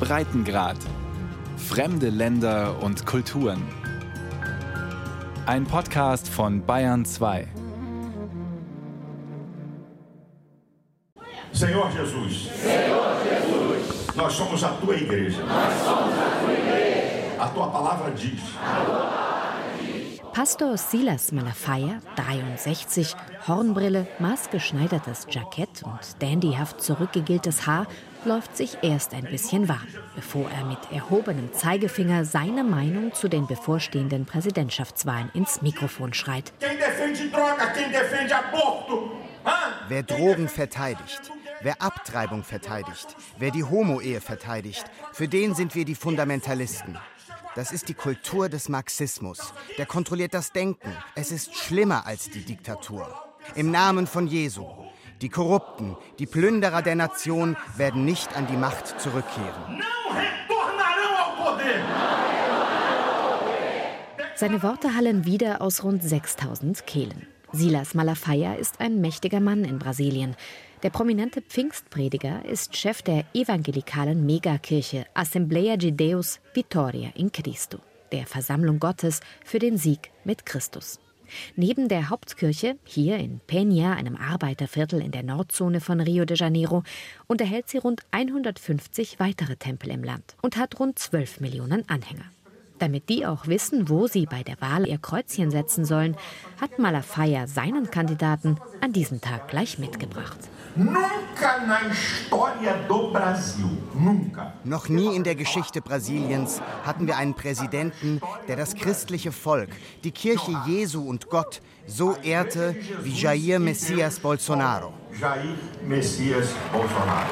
Breitengrad. Fremde Länder und Kulturen. Ein Podcast von Bayern 2. Senhor Jesus. Senhor Jesus. Nós somos a tua igreja. Nós somos a tua igreja. A tua palavra diz. A tua Pastor Silas Malafaia, 63, Hornbrille, maßgeschneidertes Jackett und dandyhaft zurückgegiltes Haar, läuft sich erst ein bisschen warm, bevor er mit erhobenem Zeigefinger seine Meinung zu den bevorstehenden Präsidentschaftswahlen ins Mikrofon schreit. Wer Drogen verteidigt, wer Abtreibung verteidigt, wer die Homo-Ehe verteidigt, für den sind wir die Fundamentalisten. Das ist die Kultur des Marxismus. Der kontrolliert das Denken. Es ist schlimmer als die Diktatur. Im Namen von Jesu. Die Korrupten, die Plünderer der Nation werden nicht an die Macht zurückkehren. Seine Worte hallen wieder aus rund 6000 Kehlen. Silas Malafaia ist ein mächtiger Mann in Brasilien. Der prominente Pfingstprediger ist Chef der evangelikalen Megakirche Assembleia de Deus Vitória in Cristo, der Versammlung Gottes für den Sieg mit Christus. Neben der Hauptkirche, hier in Peña, einem Arbeiterviertel in der Nordzone von Rio de Janeiro, unterhält sie rund 150 weitere Tempel im Land und hat rund 12 Millionen Anhänger. Damit die auch wissen, wo sie bei der Wahl ihr Kreuzchen setzen sollen, hat Malafaia seinen Kandidaten an diesem Tag gleich mitgebracht. Noch nie in der Geschichte Brasiliens hatten wir einen Präsidenten, der das christliche Volk, die Kirche Jesu und Gott so ehrte wie Jair Messias Bolsonaro. Jair Messias Bolsonaro.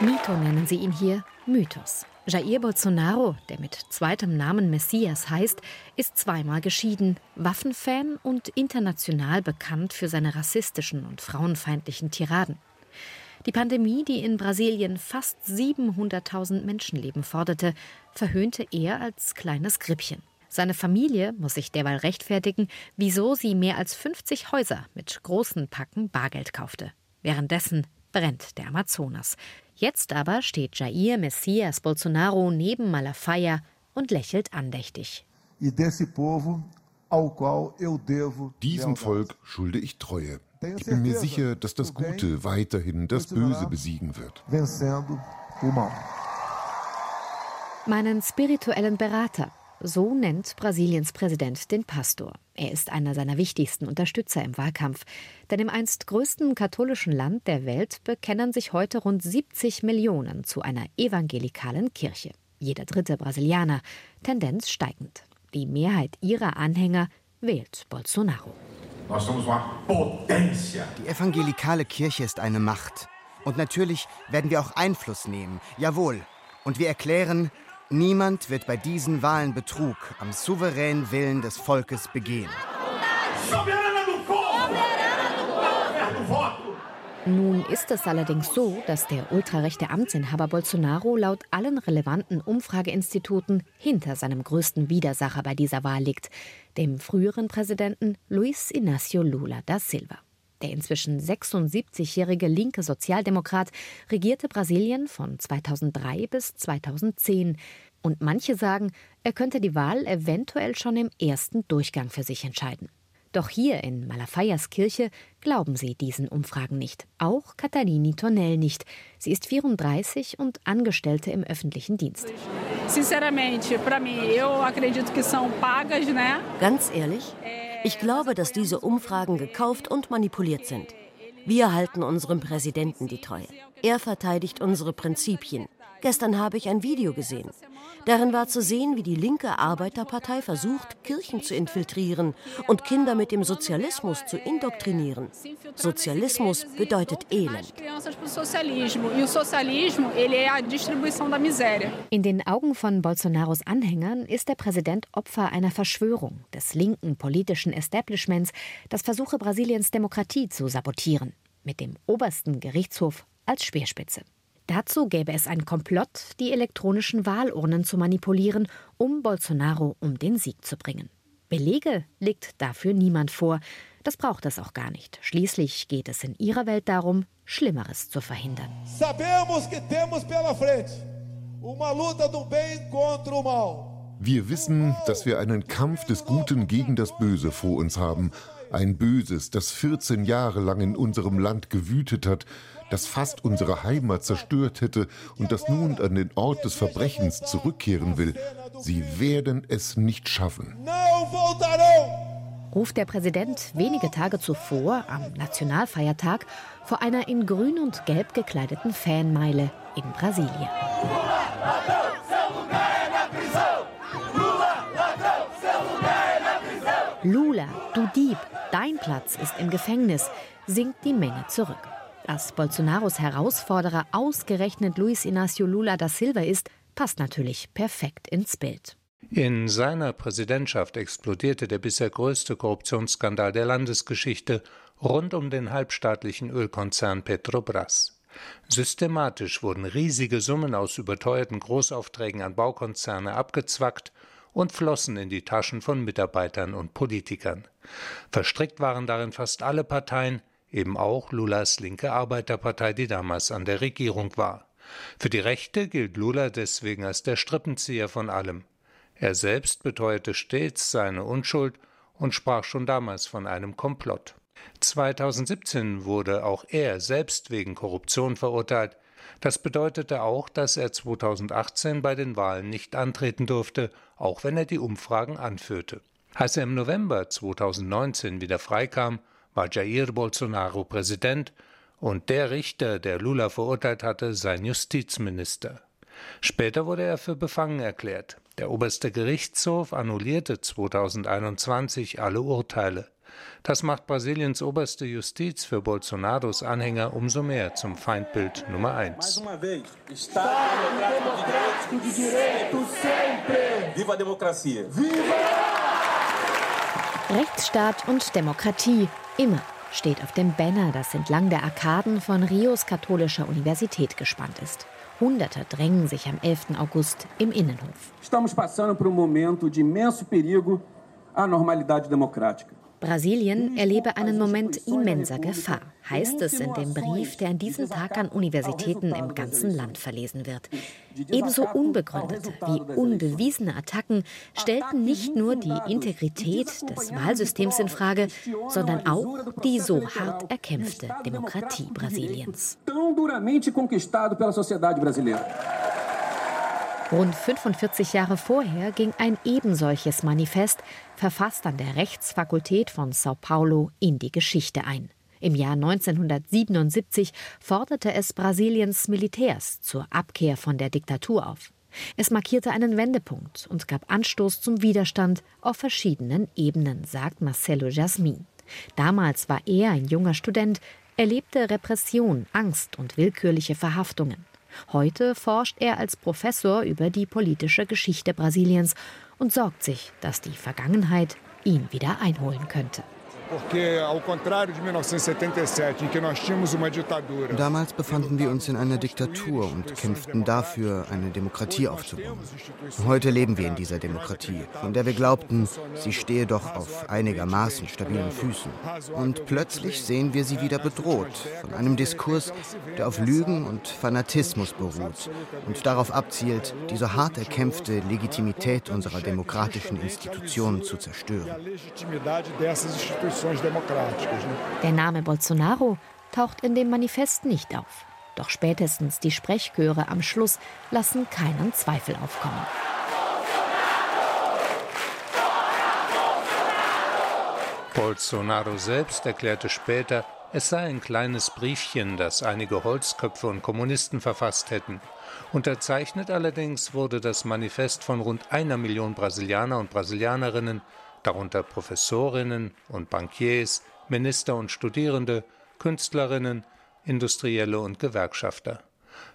Mito nennen sie ihn hier Mythos. Jair Bolsonaro, der mit zweitem Namen Messias heißt, ist zweimal geschieden, Waffenfan und international bekannt für seine rassistischen und frauenfeindlichen Tiraden. Die Pandemie, die in Brasilien fast 700.000 Menschenleben forderte, verhöhnte er als kleines Grippchen. Seine Familie muss sich derweil rechtfertigen, wieso sie mehr als 50 Häuser mit großen Packen Bargeld kaufte. Währenddessen brennt der Amazonas. Jetzt aber steht Jair Messias Bolsonaro neben Malafaia und lächelt andächtig. E Diesem Volk schulde ich Treue. Ich bin mir sicher, dass das Gute weiterhin das Böse besiegen wird. Meinen spirituellen Berater, so nennt Brasiliens Präsident den Pastor. Er ist einer seiner wichtigsten Unterstützer im Wahlkampf. Denn im einst größten katholischen Land der Welt bekennen sich heute rund 70 Millionen zu einer evangelikalen Kirche. Jeder dritte Brasilianer, Tendenz steigend. Die Mehrheit ihrer Anhänger wählt Bolsonaro. Die evangelikale Kirche ist eine Macht. Und natürlich werden wir auch Einfluss nehmen. Jawohl. Und wir erklären, Niemand wird bei diesen Wahlen Betrug am souveränen Willen des Volkes begehen. Nun ist es allerdings so, dass der ultrarechte Amtsinhaber Bolsonaro laut allen relevanten Umfrageinstituten hinter seinem größten Widersacher bei dieser Wahl liegt, dem früheren Präsidenten Luis Inácio Lula da Silva. Der inzwischen 76-jährige linke Sozialdemokrat regierte Brasilien von 2003 bis 2010. Und manche sagen, er könnte die Wahl eventuell schon im ersten Durchgang für sich entscheiden. Doch hier in Malafayas Kirche glauben sie diesen Umfragen nicht. Auch Catalini Tonell nicht. Sie ist 34 und Angestellte im öffentlichen Dienst. Ganz ehrlich, ich glaube, dass diese Umfragen gekauft und manipuliert sind. Wir halten unserem Präsidenten die Treue. Er verteidigt unsere Prinzipien. Gestern habe ich ein Video gesehen. Darin war zu sehen, wie die linke Arbeiterpartei versucht, Kirchen zu infiltrieren und Kinder mit dem Sozialismus zu indoktrinieren. Sozialismus bedeutet Elend. In den Augen von Bolsonaros Anhängern ist der Präsident Opfer einer Verschwörung des linken politischen Establishments, das versuche, Brasiliens Demokratie zu sabotieren, mit dem obersten Gerichtshof als Speerspitze. Dazu gäbe es ein Komplott, die elektronischen Wahlurnen zu manipulieren, um Bolsonaro um den Sieg zu bringen. Belege legt dafür niemand vor. Das braucht es auch gar nicht. Schließlich geht es in ihrer Welt darum, Schlimmeres zu verhindern. Wir wissen, dass wir einen Kampf des Guten gegen das Böse vor uns haben. Ein Böses, das 14 Jahre lang in unserem Land gewütet hat, das fast unsere Heimat zerstört hätte und das nun an den Ort des Verbrechens zurückkehren will. Sie werden es nicht schaffen. Ruft der Präsident wenige Tage zuvor, am Nationalfeiertag, vor einer in grün und gelb gekleideten Fanmeile in Brasilien. Lula, du Dieb, dein Platz ist im Gefängnis, singt die Menge zurück. Dass Bolsonaros Herausforderer ausgerechnet Luis Inácio Lula da Silva ist, passt natürlich perfekt ins Bild. In seiner Präsidentschaft explodierte der bisher größte Korruptionsskandal der Landesgeschichte rund um den halbstaatlichen Ölkonzern Petrobras. Systematisch wurden riesige Summen aus überteuerten Großaufträgen an Baukonzerne abgezwackt und flossen in die Taschen von Mitarbeitern und Politikern. Verstrickt waren darin fast alle Parteien, eben auch Lulas linke Arbeiterpartei, die damals an der Regierung war. Für die Rechte gilt Lula deswegen als der Strippenzieher von allem. Er selbst beteuerte stets seine Unschuld und sprach schon damals von einem Komplott. 2017 wurde auch er selbst wegen Korruption verurteilt. Das bedeutete auch, dass er 2018 bei den Wahlen nicht antreten durfte, auch wenn er die Umfragen anführte. Als er im November 2019 wieder freikam, war Jair Bolsonaro Präsident und der Richter, der Lula verurteilt hatte, sein Justizminister. Später wurde er für befangen erklärt. Der oberste Gerichtshof annullierte 2021 alle Urteile. Das macht Brasiliens oberste Justiz für Bolsonaros Anhänger umso mehr zum Feindbild Nummer eins. Rechtsstaat und Demokratie immer steht auf dem Banner, das entlang der Arkaden von Rios katholischer Universität gespannt ist. Hunderte drängen sich am 11. August im Innenhof. Estamos passando por um momento de imenso perigo à normalidade democrática. Brasilien erlebe einen Moment immenser Gefahr, heißt es in dem Brief, der an diesem Tag an Universitäten im ganzen Land verlesen wird. Ebenso unbegründete wie unbewiesene Attacken stellten nicht nur die Integrität des Wahlsystems in Frage, sondern auch die so hart erkämpfte Demokratie Brasiliens. Rund 45 Jahre vorher ging ein ebensolches Manifest, verfasst an der Rechtsfakultät von Sao Paulo, in die Geschichte ein. Im Jahr 1977 forderte es Brasiliens Militärs zur Abkehr von der Diktatur auf. Es markierte einen Wendepunkt und gab Anstoß zum Widerstand auf verschiedenen Ebenen, sagt Marcelo Jasmin. Damals war er ein junger Student, erlebte Repression, Angst und willkürliche Verhaftungen. Heute forscht er als Professor über die politische Geschichte Brasiliens und sorgt sich, dass die Vergangenheit ihn wieder einholen könnte. Damals befanden wir uns in einer Diktatur und kämpften dafür, eine Demokratie aufzubauen. Heute leben wir in dieser Demokratie, von der wir glaubten, sie stehe doch auf einigermaßen stabilen Füßen. Und plötzlich sehen wir sie wieder bedroht von einem Diskurs, der auf Lügen und Fanatismus beruht und darauf abzielt, die so hart erkämpfte Legitimität unserer demokratischen Institutionen zu zerstören. Der Name Bolsonaro taucht in dem Manifest nicht auf. Doch spätestens die Sprechchöre am Schluss lassen keinen Zweifel aufkommen. Bolsonaro selbst erklärte später, es sei ein kleines Briefchen, das einige Holzköpfe und Kommunisten verfasst hätten. Unterzeichnet allerdings wurde das Manifest von rund einer Million Brasilianer und Brasilianerinnen, darunter Professorinnen und Bankiers, Minister und Studierende, Künstlerinnen, Industrielle und Gewerkschafter.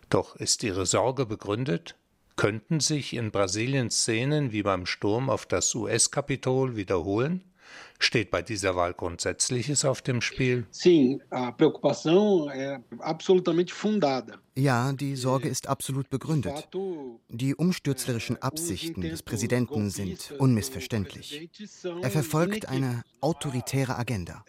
Doch ist ihre Sorge begründet? Könnten sich in Brasilien Szenen wie beim Sturm auf das US-Kapitol wiederholen? Steht bei dieser Wahl Grundsätzliches auf dem Spiel? Ja, die Sorge ist absolut begründet. Die umstürzlerischen Absichten des Präsidenten sind unmissverständlich. Er verfolgt eine autoritäre Agenda.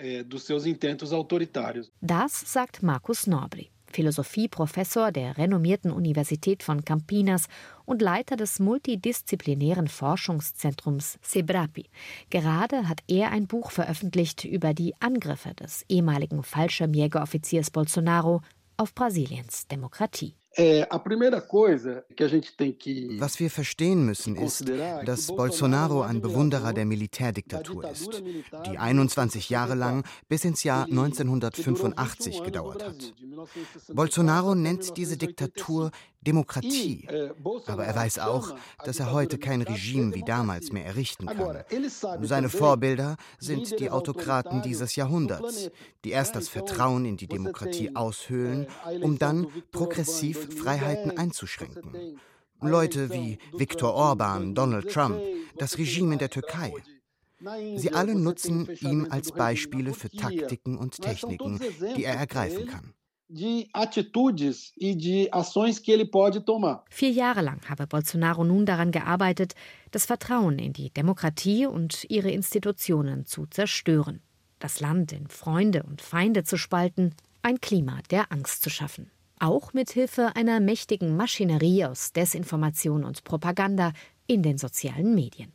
Das sagt Markus Norbri. Philosophieprofessor der renommierten Universität von Campinas und Leiter des multidisziplinären Forschungszentrums Sebrapi. Gerade hat er ein Buch veröffentlicht über die Angriffe des ehemaligen Fallschirmjägeroffiziers Bolsonaro auf Brasiliens Demokratie. Was wir verstehen müssen, ist, dass Bolsonaro ein Bewunderer der Militärdiktatur ist, die 21 Jahre lang bis ins Jahr 1985 gedauert hat. Bolsonaro nennt diese Diktatur Demokratie, aber er weiß auch, dass er heute kein Regime wie damals mehr errichten kann. Seine Vorbilder sind die Autokraten dieses Jahrhunderts, die erst das Vertrauen in die Demokratie aushöhlen, um dann progressiv Freiheiten einzuschränken. Leute wie Viktor Orban, Donald Trump, das Regime in der Türkei. Sie alle nutzen ihn als Beispiele für Taktiken und Techniken, die er ergreifen kann. E Vier Jahre lang habe Bolsonaro nun daran gearbeitet, das Vertrauen in die Demokratie und ihre Institutionen zu zerstören, das Land in Freunde und Feinde zu spalten, ein Klima der Angst zu schaffen auch mit Hilfe einer mächtigen Maschinerie aus Desinformation und Propaganda in den sozialen Medien.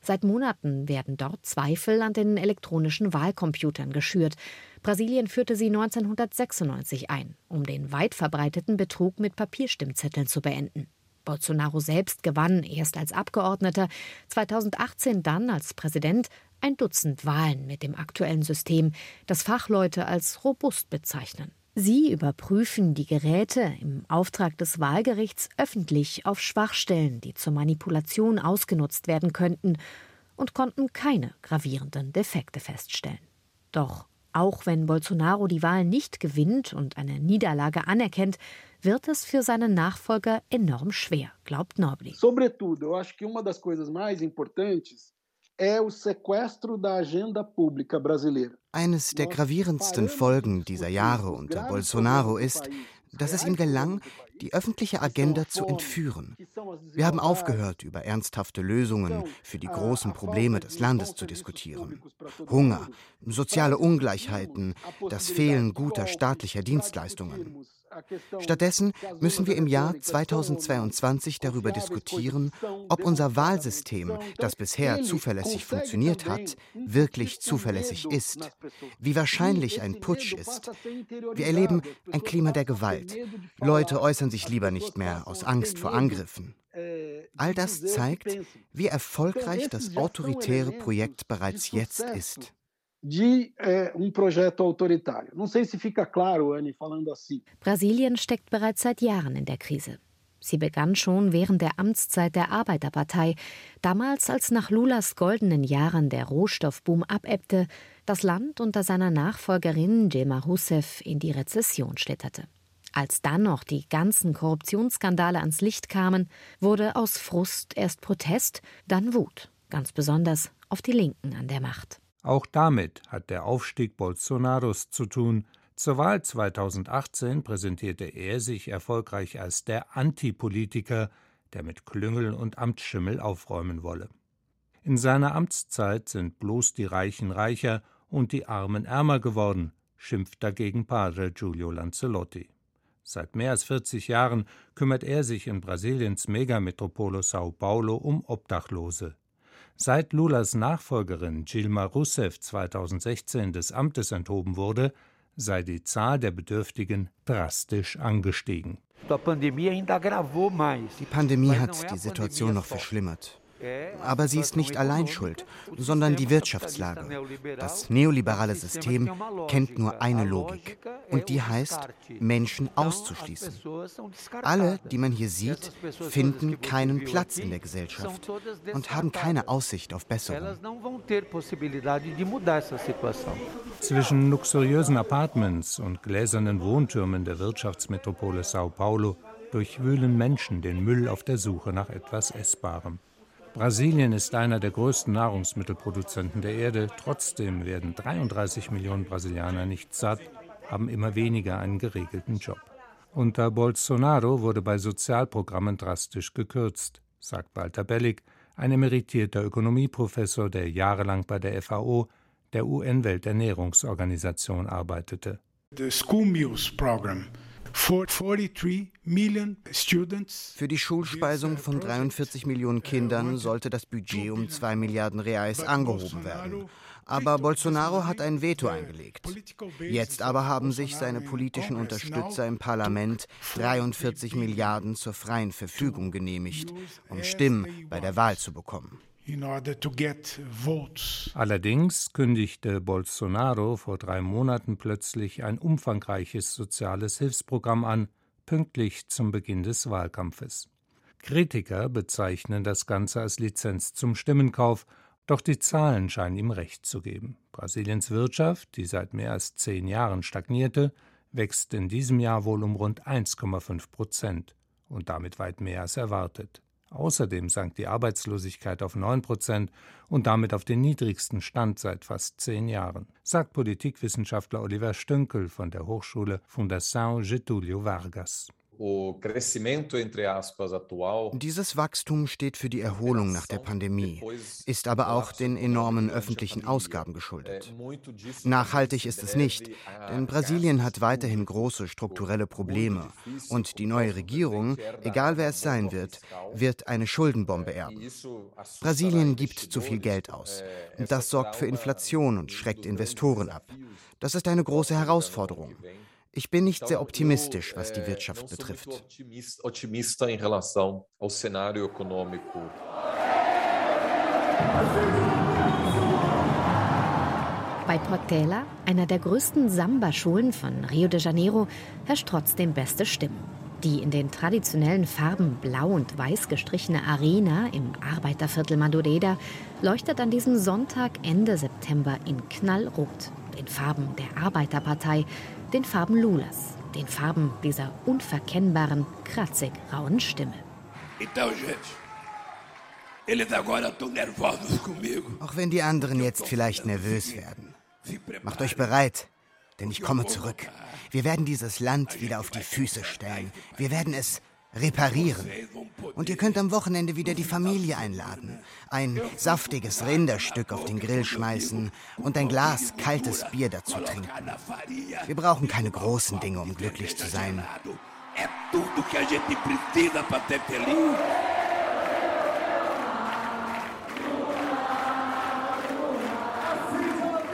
Seit Monaten werden dort Zweifel an den elektronischen Wahlcomputern geschürt. Brasilien führte sie 1996 ein, um den weit verbreiteten Betrug mit Papierstimmzetteln zu beenden. Bolsonaro selbst gewann erst als Abgeordneter, 2018 dann als Präsident ein Dutzend Wahlen mit dem aktuellen System, das Fachleute als robust bezeichnen. Sie überprüfen die Geräte im Auftrag des Wahlgerichts öffentlich auf Schwachstellen, die zur Manipulation ausgenutzt werden könnten, und konnten keine gravierenden Defekte feststellen. Doch auch wenn Bolsonaro die Wahl nicht gewinnt und eine Niederlage anerkennt, wird es für seinen Nachfolger enorm schwer, glaubt Nobli. Sobretudo, eu acho que uma das coisas mais importantes eines der gravierendsten Folgen dieser Jahre unter Bolsonaro ist, dass es ihm gelang, die öffentliche Agenda zu entführen. Wir haben aufgehört, über ernsthafte Lösungen für die großen Probleme des Landes zu diskutieren. Hunger, soziale Ungleichheiten, das Fehlen guter staatlicher Dienstleistungen. Stattdessen müssen wir im Jahr 2022 darüber diskutieren, ob unser Wahlsystem, das bisher zuverlässig funktioniert hat, wirklich zuverlässig ist, wie wahrscheinlich ein Putsch ist. Wir erleben ein Klima der Gewalt. Leute äußern sich lieber nicht mehr aus Angst vor Angriffen. All das zeigt, wie erfolgreich das autoritäre Projekt bereits jetzt ist de é, um projeto autoritário. Não sei se fica claro, Anne, falando assim. Brasilien steckt bereits seit Jahren in der Krise. Sie begann schon während der Amtszeit der Arbeiterpartei, damals als nach Lulas goldenen Jahren der Rohstoffboom abebbte, das Land unter seiner Nachfolgerin Dilma Rousseff in die Rezession schlitterte. Als dann noch die ganzen Korruptionsskandale ans Licht kamen, wurde aus Frust erst Protest, dann Wut, ganz besonders auf die Linken an der Macht. Auch damit hat der Aufstieg Bolsonaros zu tun. Zur Wahl 2018 präsentierte er sich erfolgreich als der Antipolitiker, der mit Klüngel und Amtsschimmel aufräumen wolle. In seiner Amtszeit sind bloß die Reichen reicher und die Armen ärmer geworden, schimpft dagegen Padre Giulio Lancelotti. Seit mehr als 40 Jahren kümmert er sich in Brasiliens Megametropole Sao Paulo um Obdachlose. Seit Lulas Nachfolgerin Dilma Rousseff 2016 des Amtes enthoben wurde, sei die Zahl der Bedürftigen drastisch angestiegen. Die Pandemie hat die Situation noch verschlimmert. Aber sie ist nicht allein schuld, sondern die Wirtschaftslage. Das neoliberale System kennt nur eine Logik. Und die heißt, Menschen auszuschließen. Alle, die man hier sieht, finden keinen Platz in der Gesellschaft und haben keine Aussicht auf Besserung. Zwischen luxuriösen Apartments und gläsernen Wohntürmen der Wirtschaftsmetropole Sao Paulo durchwühlen Menschen den Müll auf der Suche nach etwas Essbarem. Brasilien ist einer der größten Nahrungsmittelproduzenten der Erde. Trotzdem werden 33 Millionen Brasilianer nicht satt, haben immer weniger einen geregelten Job. Unter Bolsonaro wurde bei Sozialprogrammen drastisch gekürzt, sagt Walter Bellig, ein emeritierter Ökonomieprofessor, der jahrelang bei der FAO, der UN-Welternährungsorganisation, arbeitete. The School Meals Program für die Schulspeisung von 43 Millionen Kindern sollte das Budget um 2 Milliarden Reais angehoben werden. Aber Bolsonaro hat ein Veto eingelegt. Jetzt aber haben sich seine politischen Unterstützer im Parlament 43 Milliarden zur freien Verfügung genehmigt, um Stimmen bei der Wahl zu bekommen. Allerdings kündigte Bolsonaro vor drei Monaten plötzlich ein umfangreiches soziales Hilfsprogramm an, pünktlich zum Beginn des Wahlkampfes. Kritiker bezeichnen das Ganze als Lizenz zum Stimmenkauf, doch die Zahlen scheinen ihm recht zu geben. Brasiliens Wirtschaft, die seit mehr als zehn Jahren stagnierte, wächst in diesem Jahr wohl um rund 1,5 Prozent und damit weit mehr als erwartet. Außerdem sank die Arbeitslosigkeit auf 9 Prozent und damit auf den niedrigsten Stand seit fast zehn Jahren, sagt Politikwissenschaftler Oliver Stünkel von der Hochschule Fundação Getúlio Vargas. Dieses Wachstum steht für die Erholung nach der Pandemie, ist aber auch den enormen öffentlichen Ausgaben geschuldet. Nachhaltig ist es nicht, denn Brasilien hat weiterhin große strukturelle Probleme und die neue Regierung, egal wer es sein wird, wird eine Schuldenbombe erben. Brasilien gibt zu viel Geld aus und das sorgt für Inflation und schreckt Investoren ab. Das ist eine große Herausforderung. Ich bin nicht sehr optimistisch, was die Wirtschaft betrifft. Bei Portela, einer der größten Samba-Schulen von Rio de Janeiro, herrscht trotzdem beste Stimmung. Die in den traditionellen Farben blau und weiß gestrichene Arena im Arbeiterviertel Madureira leuchtet an diesem Sonntag Ende September in Knallrot, den Farben der Arbeiterpartei, den Farben Lulas, den Farben dieser unverkennbaren, kratzig rauen Stimme. Auch wenn die anderen jetzt vielleicht nervös werden. Macht euch bereit, denn ich komme zurück. Wir werden dieses Land wieder auf die Füße stellen. Wir werden es reparieren. Und ihr könnt am Wochenende wieder die Familie einladen. Ein saftiges Rinderstück auf den Grill schmeißen und ein Glas kaltes Bier dazu trinken. Wir brauchen keine großen Dinge, um glücklich zu sein.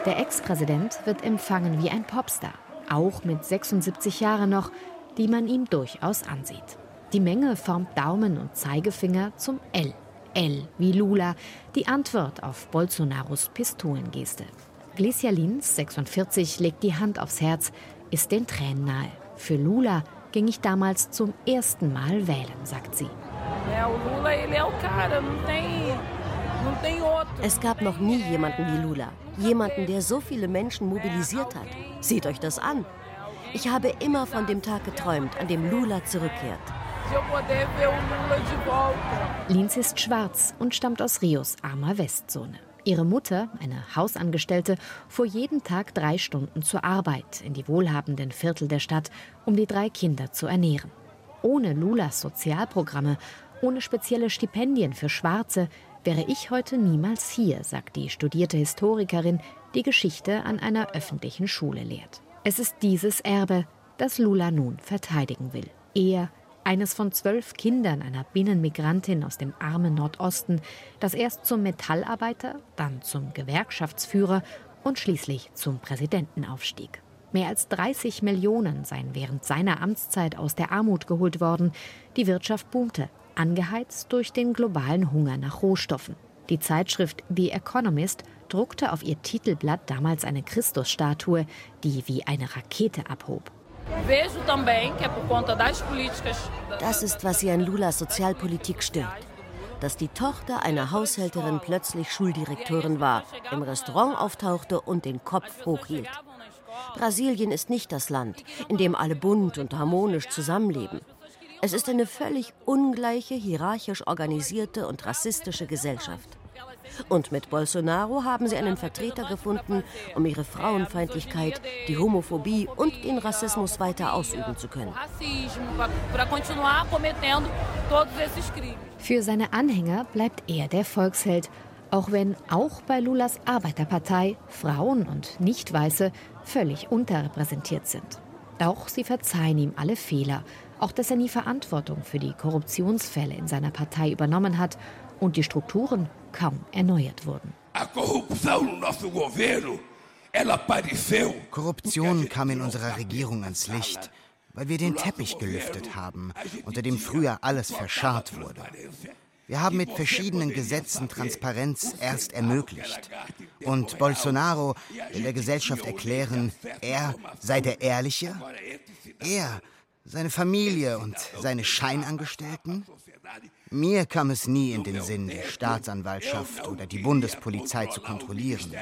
Der Ex-Präsident wird empfangen wie ein Popstar, auch mit 76 Jahren noch, die man ihm durchaus ansieht. Die Menge formt Daumen und Zeigefinger zum L. L wie Lula, die Antwort auf Bolsonaros Pistolengeste. Glesia Lins, 46, legt die Hand aufs Herz, ist den Tränen nahe. Für Lula ging ich damals zum ersten Mal wählen, sagt sie. Es gab noch nie jemanden wie Lula. Jemanden, der so viele Menschen mobilisiert hat. Seht euch das an. Ich habe immer von dem Tag geträumt, an dem Lula zurückkehrt. Linz ist schwarz und stammt aus Rios armer Westzone. Ihre Mutter, eine Hausangestellte, fuhr jeden Tag drei Stunden zur Arbeit in die wohlhabenden Viertel der Stadt, um die drei Kinder zu ernähren. Ohne Lulas Sozialprogramme, ohne spezielle Stipendien für Schwarze, wäre ich heute niemals hier, sagt die studierte Historikerin, die Geschichte an einer öffentlichen Schule lehrt. Es ist dieses Erbe, das Lula nun verteidigen will. Er eines von zwölf Kindern einer Binnenmigrantin aus dem armen Nordosten, das erst zum Metallarbeiter, dann zum Gewerkschaftsführer und schließlich zum Präsidenten aufstieg. Mehr als 30 Millionen seien während seiner Amtszeit aus der Armut geholt worden. Die Wirtschaft boomte, angeheizt durch den globalen Hunger nach Rohstoffen. Die Zeitschrift The Economist druckte auf ihr Titelblatt damals eine Christusstatue, die wie eine Rakete abhob. Das ist, was sie an Lulas Sozialpolitik stört. Dass die Tochter einer Haushälterin plötzlich Schuldirektorin war, im Restaurant auftauchte und den Kopf hochhielt. Brasilien ist nicht das Land, in dem alle bunt und harmonisch zusammenleben. Es ist eine völlig ungleiche, hierarchisch organisierte und rassistische Gesellschaft. Und mit Bolsonaro haben sie einen Vertreter gefunden, um ihre Frauenfeindlichkeit, die Homophobie und den Rassismus weiter ausüben zu können. Für seine Anhänger bleibt er der Volksheld, auch wenn auch bei Lulas Arbeiterpartei Frauen und Nicht-Weiße völlig unterrepräsentiert sind. Doch sie verzeihen ihm alle Fehler, auch dass er nie Verantwortung für die Korruptionsfälle in seiner Partei übernommen hat und die Strukturen kaum erneuert wurden. Korruption kam in unserer Regierung ans Licht, weil wir den Teppich gelüftet haben, unter dem früher alles verscharrt wurde. Wir haben mit verschiedenen Gesetzen Transparenz erst ermöglicht. Und Bolsonaro will der Gesellschaft erklären, er sei der Ehrliche? Er, seine Familie und seine Scheinangestellten? Mir kam es nie in den Sinn, die Staatsanwaltschaft oder die Bundespolizei zu kontrollieren.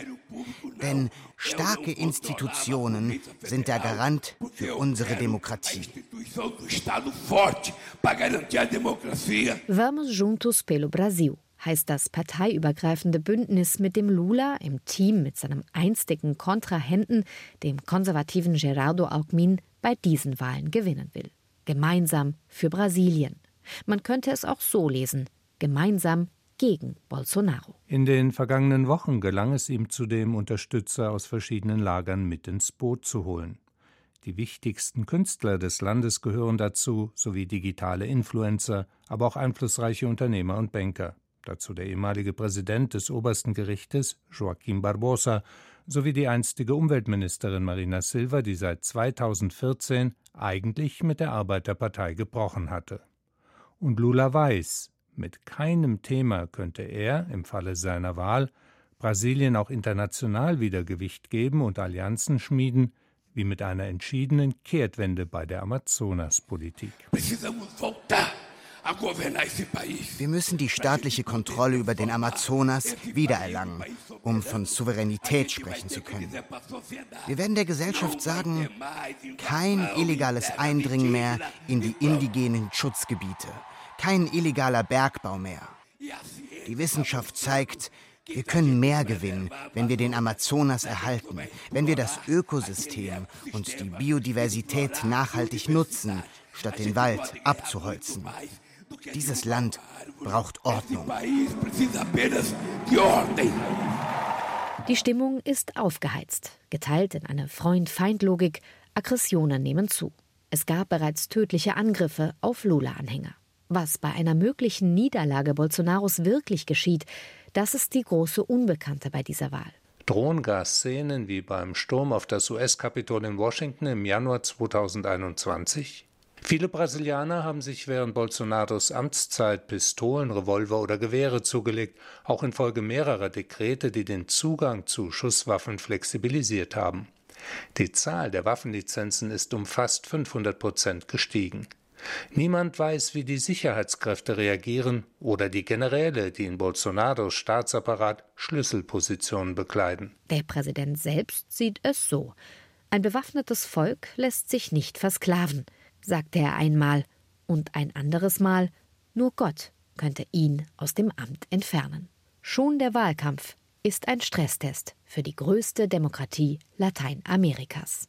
Denn starke Institutionen sind der Garant für unsere Demokratie. Vamos Juntos pelo Brasil heißt das parteiübergreifende Bündnis, mit dem Lula im Team mit seinem einstigen Kontrahenten, dem konservativen Gerardo Alckmin, bei diesen Wahlen gewinnen will. Gemeinsam für Brasilien. Man könnte es auch so lesen: gemeinsam gegen Bolsonaro. In den vergangenen Wochen gelang es ihm zudem, Unterstützer aus verschiedenen Lagern mit ins Boot zu holen. Die wichtigsten Künstler des Landes gehören dazu, sowie digitale Influencer, aber auch einflussreiche Unternehmer und Banker. Dazu der ehemalige Präsident des obersten Gerichtes, Joaquim Barbosa, sowie die einstige Umweltministerin Marina Silva, die seit 2014 eigentlich mit der Arbeiterpartei gebrochen hatte. Und Lula weiß, mit keinem Thema könnte er, im Falle seiner Wahl, Brasilien auch international wieder Gewicht geben und Allianzen schmieden, wie mit einer entschiedenen Kehrtwende bei der Amazonaspolitik. Wir müssen die staatliche Kontrolle über den Amazonas wiedererlangen, um von Souveränität sprechen zu können. Wir werden der Gesellschaft sagen, kein illegales Eindringen mehr in die indigenen Schutzgebiete, kein illegaler Bergbau mehr. Die Wissenschaft zeigt, wir können mehr gewinnen, wenn wir den Amazonas erhalten, wenn wir das Ökosystem und die Biodiversität nachhaltig nutzen, statt den Wald abzuholzen. Dieses Land braucht Ordnung. Die Stimmung ist aufgeheizt, geteilt in eine Freund-Feind-Logik. Aggressionen nehmen zu. Es gab bereits tödliche Angriffe auf Lula-Anhänger. Was bei einer möglichen Niederlage Bolsonaros wirklich geschieht, das ist die große Unbekannte bei dieser Wahl. Drohngas-Szenen wie beim Sturm auf das US-Kapitol in Washington im Januar 2021? Viele Brasilianer haben sich während Bolsonaros Amtszeit Pistolen, Revolver oder Gewehre zugelegt, auch infolge mehrerer Dekrete, die den Zugang zu Schusswaffen flexibilisiert haben. Die Zahl der Waffenlizenzen ist um fast 500 Prozent gestiegen. Niemand weiß, wie die Sicherheitskräfte reagieren oder die Generäle, die in Bolsonaros Staatsapparat Schlüsselpositionen bekleiden. Der Präsident selbst sieht es so. Ein bewaffnetes Volk lässt sich nicht versklaven sagte er einmal, und ein anderes Mal, nur Gott könnte ihn aus dem Amt entfernen. Schon der Wahlkampf ist ein Stresstest für die größte Demokratie Lateinamerikas.